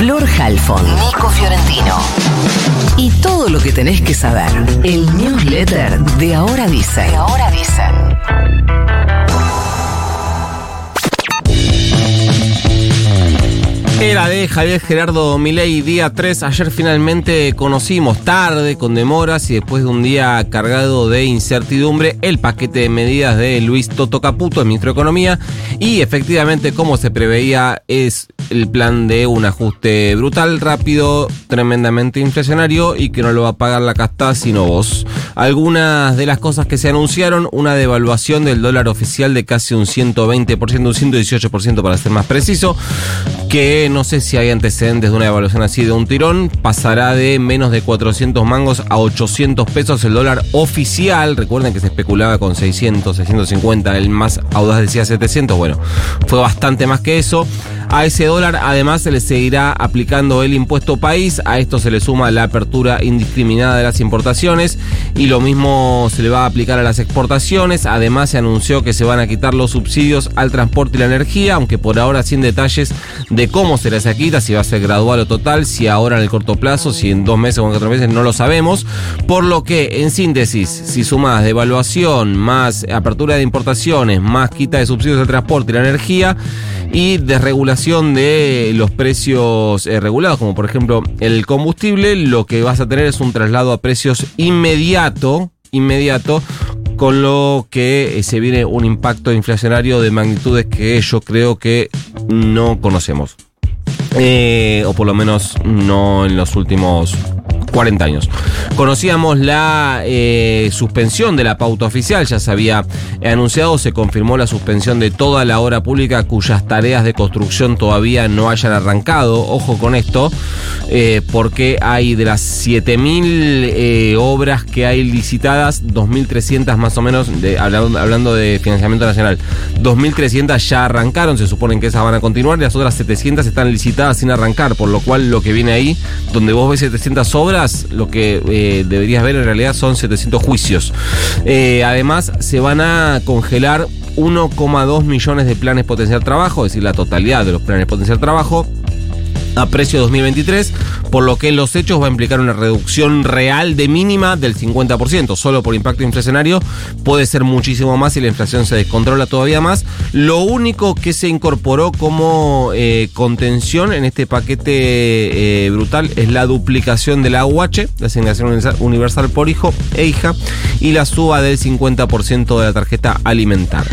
Flor Halfon, Nico Fiorentino. Y todo lo que tenés que saber. El newsletter de Ahora Dice. De Ahora Dice. Era de Javier Gerardo Milei, día 3. Ayer finalmente conocimos, tarde, con demoras y después de un día cargado de incertidumbre, el paquete de medidas de Luis Toto Caputo, el ministro de Economía. Y efectivamente, como se preveía, es el plan de un ajuste brutal, rápido, tremendamente inflacionario y que no lo va a pagar la casta sino vos. Algunas de las cosas que se anunciaron, una devaluación del dólar oficial de casi un 120%, un 118% para ser más preciso, que no sé si hay antecedentes de una devaluación así de un tirón, pasará de menos de 400 mangos a 800 pesos el dólar oficial, recuerden que se especulaba con 600, 650, el más audaz decía 700, bueno, fue bastante más que eso. A ese dólar además se le seguirá aplicando el impuesto país, a esto se le suma la apertura indiscriminada de las importaciones y lo mismo se le va a aplicar a las exportaciones, además se anunció que se van a quitar los subsidios al transporte y la energía, aunque por ahora sin detalles de cómo será esa quita, si va a ser gradual o total, si ahora en el corto plazo, si en dos meses o en cuatro meses, no lo sabemos, por lo que en síntesis, si sumas devaluación, más apertura de importaciones, más quita de subsidios al transporte y la energía, y desregulación de los precios eh, regulados, como por ejemplo el combustible, lo que vas a tener es un traslado a precios inmediato, inmediato, con lo que eh, se viene un impacto inflacionario de magnitudes que yo creo que no conocemos. Eh, o por lo menos no en los últimos 40 años. Conocíamos la eh, suspensión de la pauta oficial, ya se había anunciado, se confirmó la suspensión de toda la obra pública cuyas tareas de construcción todavía no hayan arrancado. Ojo con esto, eh, porque hay de las 7.000 eh, obras que hay licitadas, 2.300 más o menos, hablando, hablando de financiamiento nacional, 2.300 ya arrancaron, se suponen que esas van a continuar, y las otras 700 están licitadas sin arrancar, por lo cual lo que viene ahí, donde vos ves 700 obras, lo que eh, deberías ver en realidad son 700 juicios. Eh, además, se van a congelar 1,2 millones de planes potencial trabajo, es decir, la totalidad de los planes potencial trabajo a precio 2023, por lo que los hechos va a implicar una reducción real de mínima del 50%. Solo por impacto inflacionario puede ser muchísimo más si la inflación se descontrola todavía más. Lo único que se incorporó como eh, contención en este paquete eh, brutal es la duplicación de la UH, la asignación universal por hijo e hija, y la suba del 50% de la tarjeta alimentaria.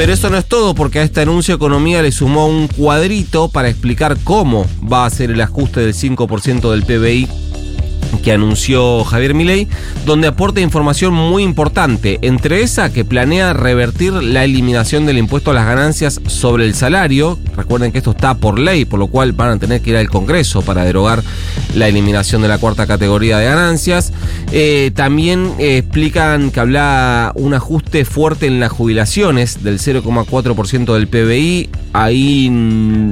Pero eso no es todo, porque a este anuncio Economía le sumó un cuadrito para explicar cómo va a ser el ajuste del 5% del PBI que anunció Javier Milei, donde aporta información muy importante, entre esa que planea revertir la eliminación del impuesto a las ganancias sobre el salario. Recuerden que esto está por ley, por lo cual van a tener que ir al Congreso para derogar la eliminación de la cuarta categoría de ganancias. Eh, también eh, explican que habla un ajuste fuerte en las jubilaciones del 0,4% del PBI. Ahí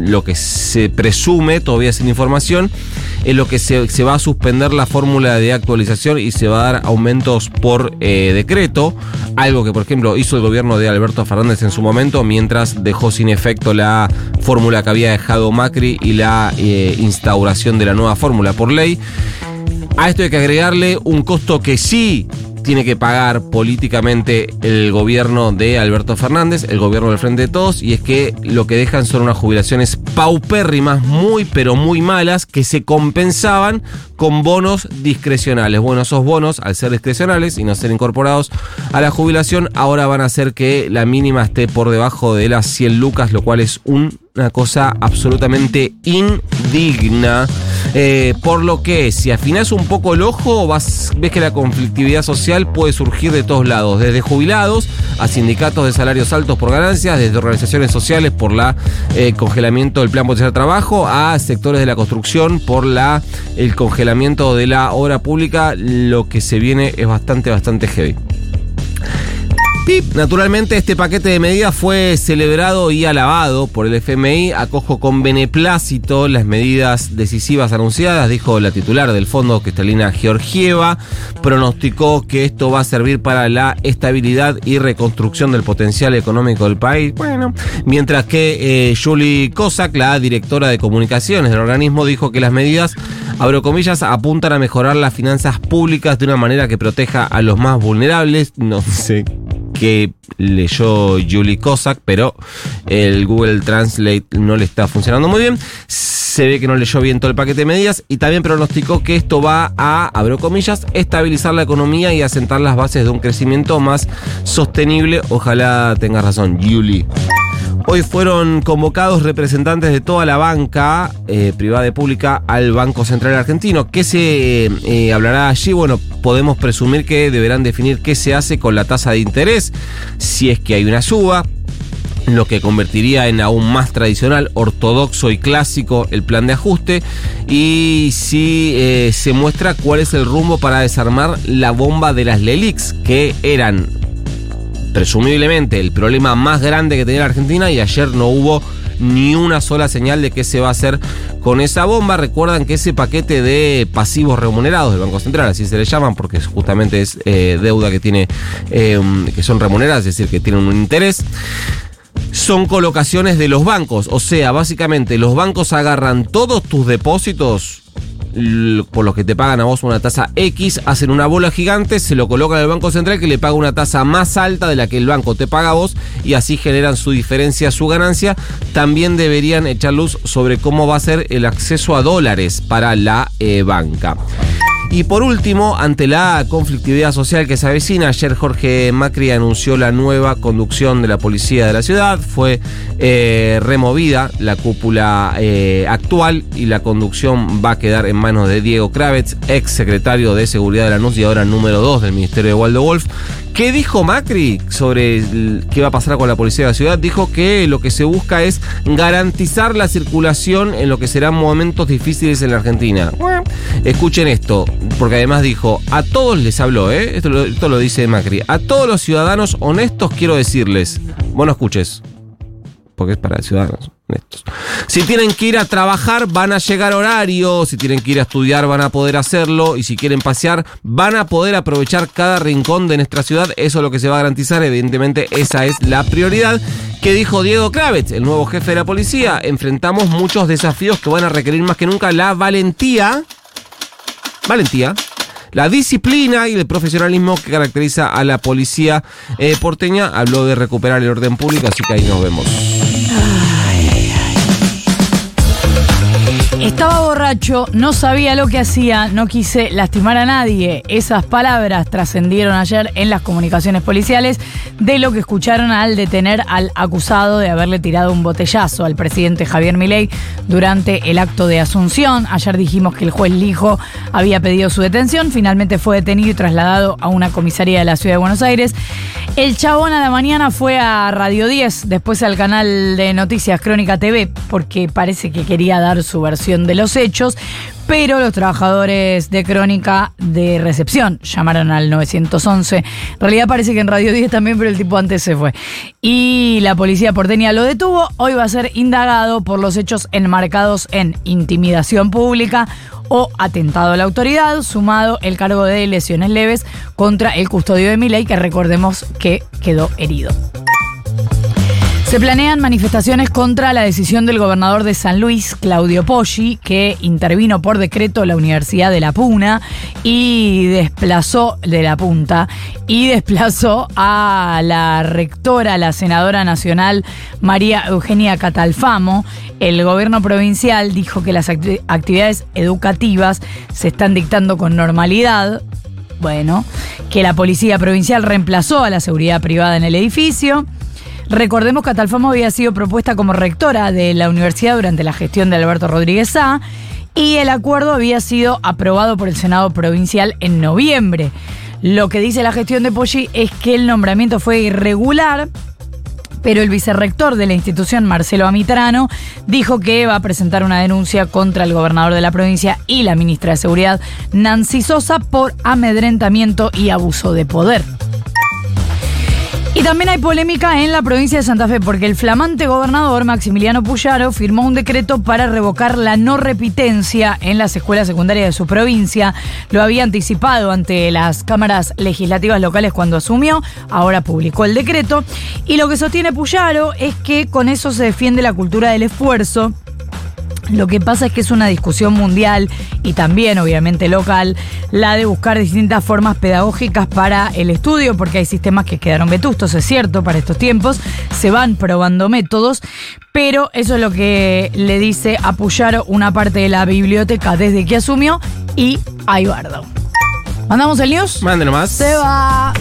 lo que se presume, todavía sin información, es lo que se, se va a suspender la fórmula de actualización y se va a dar aumentos por eh, decreto, algo que por ejemplo hizo el gobierno de Alberto Fernández en su momento, mientras dejó sin efecto la fórmula que había dejado Macri y la eh, instauración de la nueva fórmula por ley. A esto hay que agregarle un costo que sí tiene que pagar políticamente el gobierno de Alberto Fernández, el gobierno del Frente de Todos, y es que lo que dejan son unas jubilaciones paupérrimas, muy pero muy malas, que se compensaban con bonos discrecionales. Bueno, esos bonos, al ser discrecionales y no ser incorporados a la jubilación, ahora van a hacer que la mínima esté por debajo de las 100 lucas, lo cual es una cosa absolutamente indigna. Eh, por lo que si afinas un poco el ojo, vas, ves que la conflictividad social puede surgir de todos lados, desde jubilados a sindicatos de salarios altos por ganancias, desde organizaciones sociales por la eh, congelamiento del plan potencial de trabajo, a sectores de la construcción por la el congelamiento de la obra pública. Lo que se viene es bastante, bastante heavy. PIB. Naturalmente, este paquete de medidas fue celebrado y alabado por el FMI. Acojo con beneplácito las medidas decisivas anunciadas, dijo la titular del fondo, Cristalina Georgieva. Pronosticó que esto va a servir para la estabilidad y reconstrucción del potencial económico del país. Bueno, mientras que eh, Julie Kosak, la directora de comunicaciones del organismo, dijo que las medidas, abro comillas, apuntan a mejorar las finanzas públicas de una manera que proteja a los más vulnerables. No sé que leyó Julie Kosak, pero el Google Translate no le está funcionando muy bien. Se ve que no leyó bien todo el paquete de medidas y también pronosticó que esto va a, abro comillas, estabilizar la economía y asentar las bases de un crecimiento más sostenible. Ojalá tenga razón, Julie. Hoy fueron convocados representantes de toda la banca eh, privada y pública al Banco Central Argentino. ¿Qué se eh, hablará allí? Bueno, podemos presumir que deberán definir qué se hace con la tasa de interés, si es que hay una suba, lo que convertiría en aún más tradicional, ortodoxo y clásico el plan de ajuste y si eh, se muestra cuál es el rumbo para desarmar la bomba de las LELIX, que eran presumiblemente el problema más grande que tenía la Argentina y ayer no hubo ni una sola señal de qué se va a hacer con esa bomba. Recuerdan que ese paquete de pasivos remunerados del Banco Central, así se le llaman, porque justamente es eh, deuda que tiene, eh, que son remuneradas, es decir, que tienen un interés. Son colocaciones de los bancos, o sea, básicamente los bancos agarran todos tus depósitos por los que te pagan a vos una tasa X, hacen una bola gigante, se lo colocan al Banco Central que le paga una tasa más alta de la que el banco te paga a vos y así generan su diferencia, su ganancia. También deberían echar luz sobre cómo va a ser el acceso a dólares para la eh, banca. Y por último, ante la conflictividad social que se avecina, ayer Jorge Macri anunció la nueva conducción de la policía de la ciudad. Fue eh, removida la cúpula eh, actual y la conducción va a quedar en manos de Diego Kravitz, ex secretario de Seguridad de la NUS y ahora número 2 del Ministerio de Waldo Wolf. ¿Qué dijo Macri sobre qué va a pasar con la policía de la ciudad? Dijo que lo que se busca es garantizar la circulación en lo que serán momentos difíciles en la Argentina. escuchen esto, porque además dijo, a todos les habló, ¿eh? esto, lo, dice Macri, a todos los ciudadanos honestos quiero decirles, bueno, escuches, porque es para ciudadanos honestos. Si tienen que ir a trabajar, van a llegar horario. Si tienen que ir a estudiar, van a poder hacerlo. Y si quieren pasear, van a poder aprovechar cada rincón de nuestra ciudad. Eso es lo que se va a garantizar. Evidentemente, esa es la prioridad. ¿Qué dijo Diego Kravitz, el nuevo jefe de la policía? Enfrentamos muchos desafíos que van a requerir más que nunca la valentía. Valentía la disciplina y el profesionalismo que caracteriza a la policía eh, porteña. Habló de recuperar el orden público, así que ahí nos vemos. Estaba borracho, no sabía lo que hacía, no quise lastimar a nadie. Esas palabras trascendieron ayer en las comunicaciones policiales de lo que escucharon al detener al acusado de haberle tirado un botellazo al presidente Javier Milei durante el acto de Asunción. Ayer dijimos que el juez Lijo había pedido su detención, finalmente fue detenido y trasladado a una comisaría de la ciudad de Buenos Aires. El chabón a la mañana fue a Radio 10, después al canal de noticias Crónica TV, porque parece que quería dar su versión de los hechos, pero los trabajadores de crónica de recepción llamaron al 911. En realidad parece que en Radio 10 también, pero el tipo antes se fue. Y la policía porteña lo detuvo. Hoy va a ser indagado por los hechos enmarcados en intimidación pública o atentado a la autoridad, sumado el cargo de lesiones leves contra el custodio de Miley, que recordemos que quedó herido. Se planean manifestaciones contra la decisión del gobernador de San Luis, Claudio Poggi, que intervino por decreto la Universidad de La Puna y desplazó de la punta y desplazó a la rectora, la senadora nacional María Eugenia Catalfamo. El gobierno provincial dijo que las actividades educativas se están dictando con normalidad. Bueno, que la policía provincial reemplazó a la seguridad privada en el edificio Recordemos que Atalfamo había sido propuesta como rectora de la universidad durante la gestión de Alberto Rodríguez A y el acuerdo había sido aprobado por el Senado Provincial en noviembre. Lo que dice la gestión de Poggi es que el nombramiento fue irregular, pero el vicerrector de la institución, Marcelo Amitrano, dijo que va a presentar una denuncia contra el gobernador de la provincia y la ministra de Seguridad, Nancy Sosa, por amedrentamiento y abuso de poder. Y también hay polémica en la provincia de Santa Fe porque el flamante gobernador Maximiliano Puyaro firmó un decreto para revocar la no repitencia en las escuelas secundarias de su provincia. Lo había anticipado ante las cámaras legislativas locales cuando asumió, ahora publicó el decreto. Y lo que sostiene Puyaro es que con eso se defiende la cultura del esfuerzo lo que pasa es que es una discusión mundial y también obviamente local la de buscar distintas formas pedagógicas para el estudio, porque hay sistemas que quedaron vetustos, es cierto, para estos tiempos, se van probando métodos, pero eso es lo que le dice apoyar una parte de la biblioteca desde que asumió y hay bardo. ¿Mandamos el news? Mándenos más. Se va.